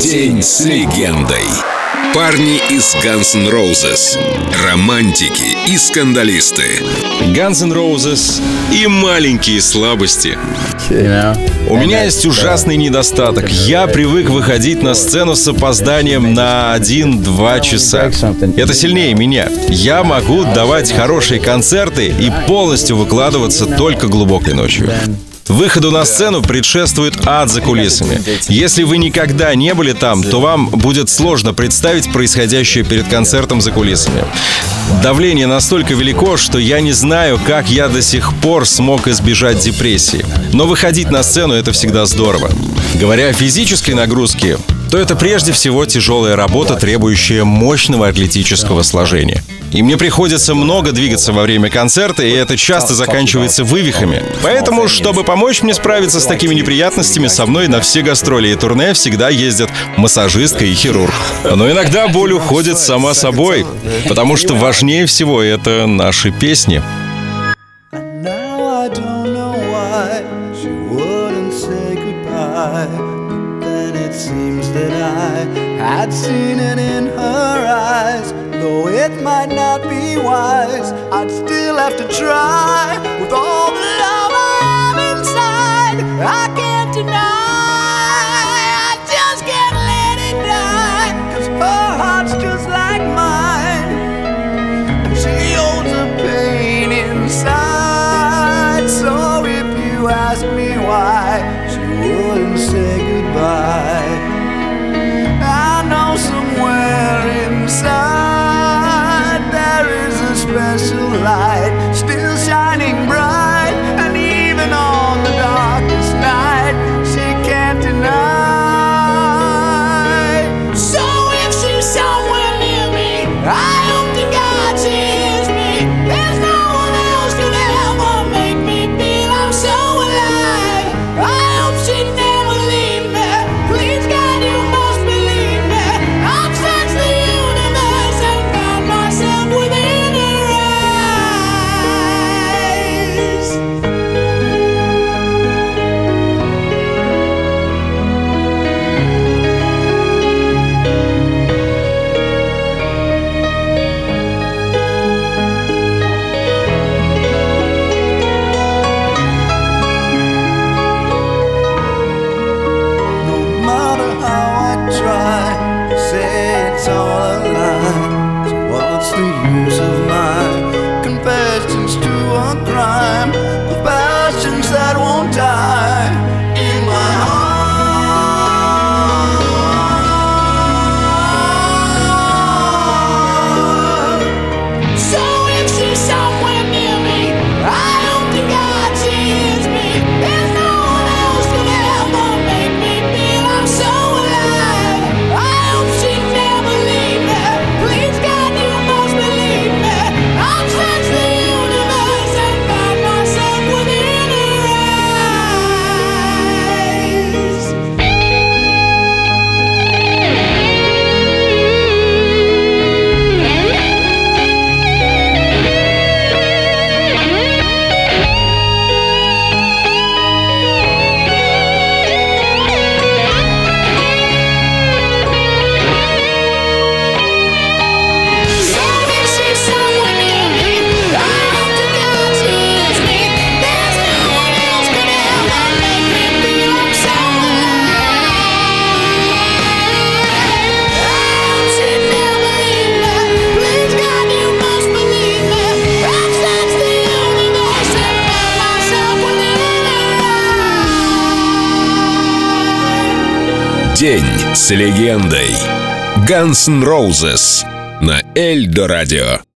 День с легендой. Парни из Guns N' Roses. Романтики и скандалисты. Guns N' Roses и маленькие слабости. У меня есть ужасный недостаток. Я привык выходить на сцену с опозданием на 1-2 часа. Это сильнее меня. Я могу давать хорошие концерты и полностью выкладываться только глубокой ночью. Выходу на сцену предшествует ад за кулисами. Если вы никогда не были там, то вам будет сложно представить происходящее перед концертом за кулисами. Давление настолько велико, что я не знаю, как я до сих пор смог избежать депрессии. Но выходить на сцену — это всегда здорово. Говоря о физической нагрузке, то это прежде всего тяжелая работа, требующая мощного атлетического сложения. И мне приходится много двигаться во время концерта, и это часто заканчивается вывихами. Поэтому, чтобы помочь мне справиться с такими неприятностями, со мной на все гастроли и турне всегда ездят массажистка и хирург. Но иногда боль уходит сама собой, потому что важнее всего это наши песни. Seems that I had seen it in her eyes. Though it might not be wise, I'd still have to try with all the love I have inside. I try to say it's all a lie. День с легендой. Guns N' Roses на Эльдо Радио.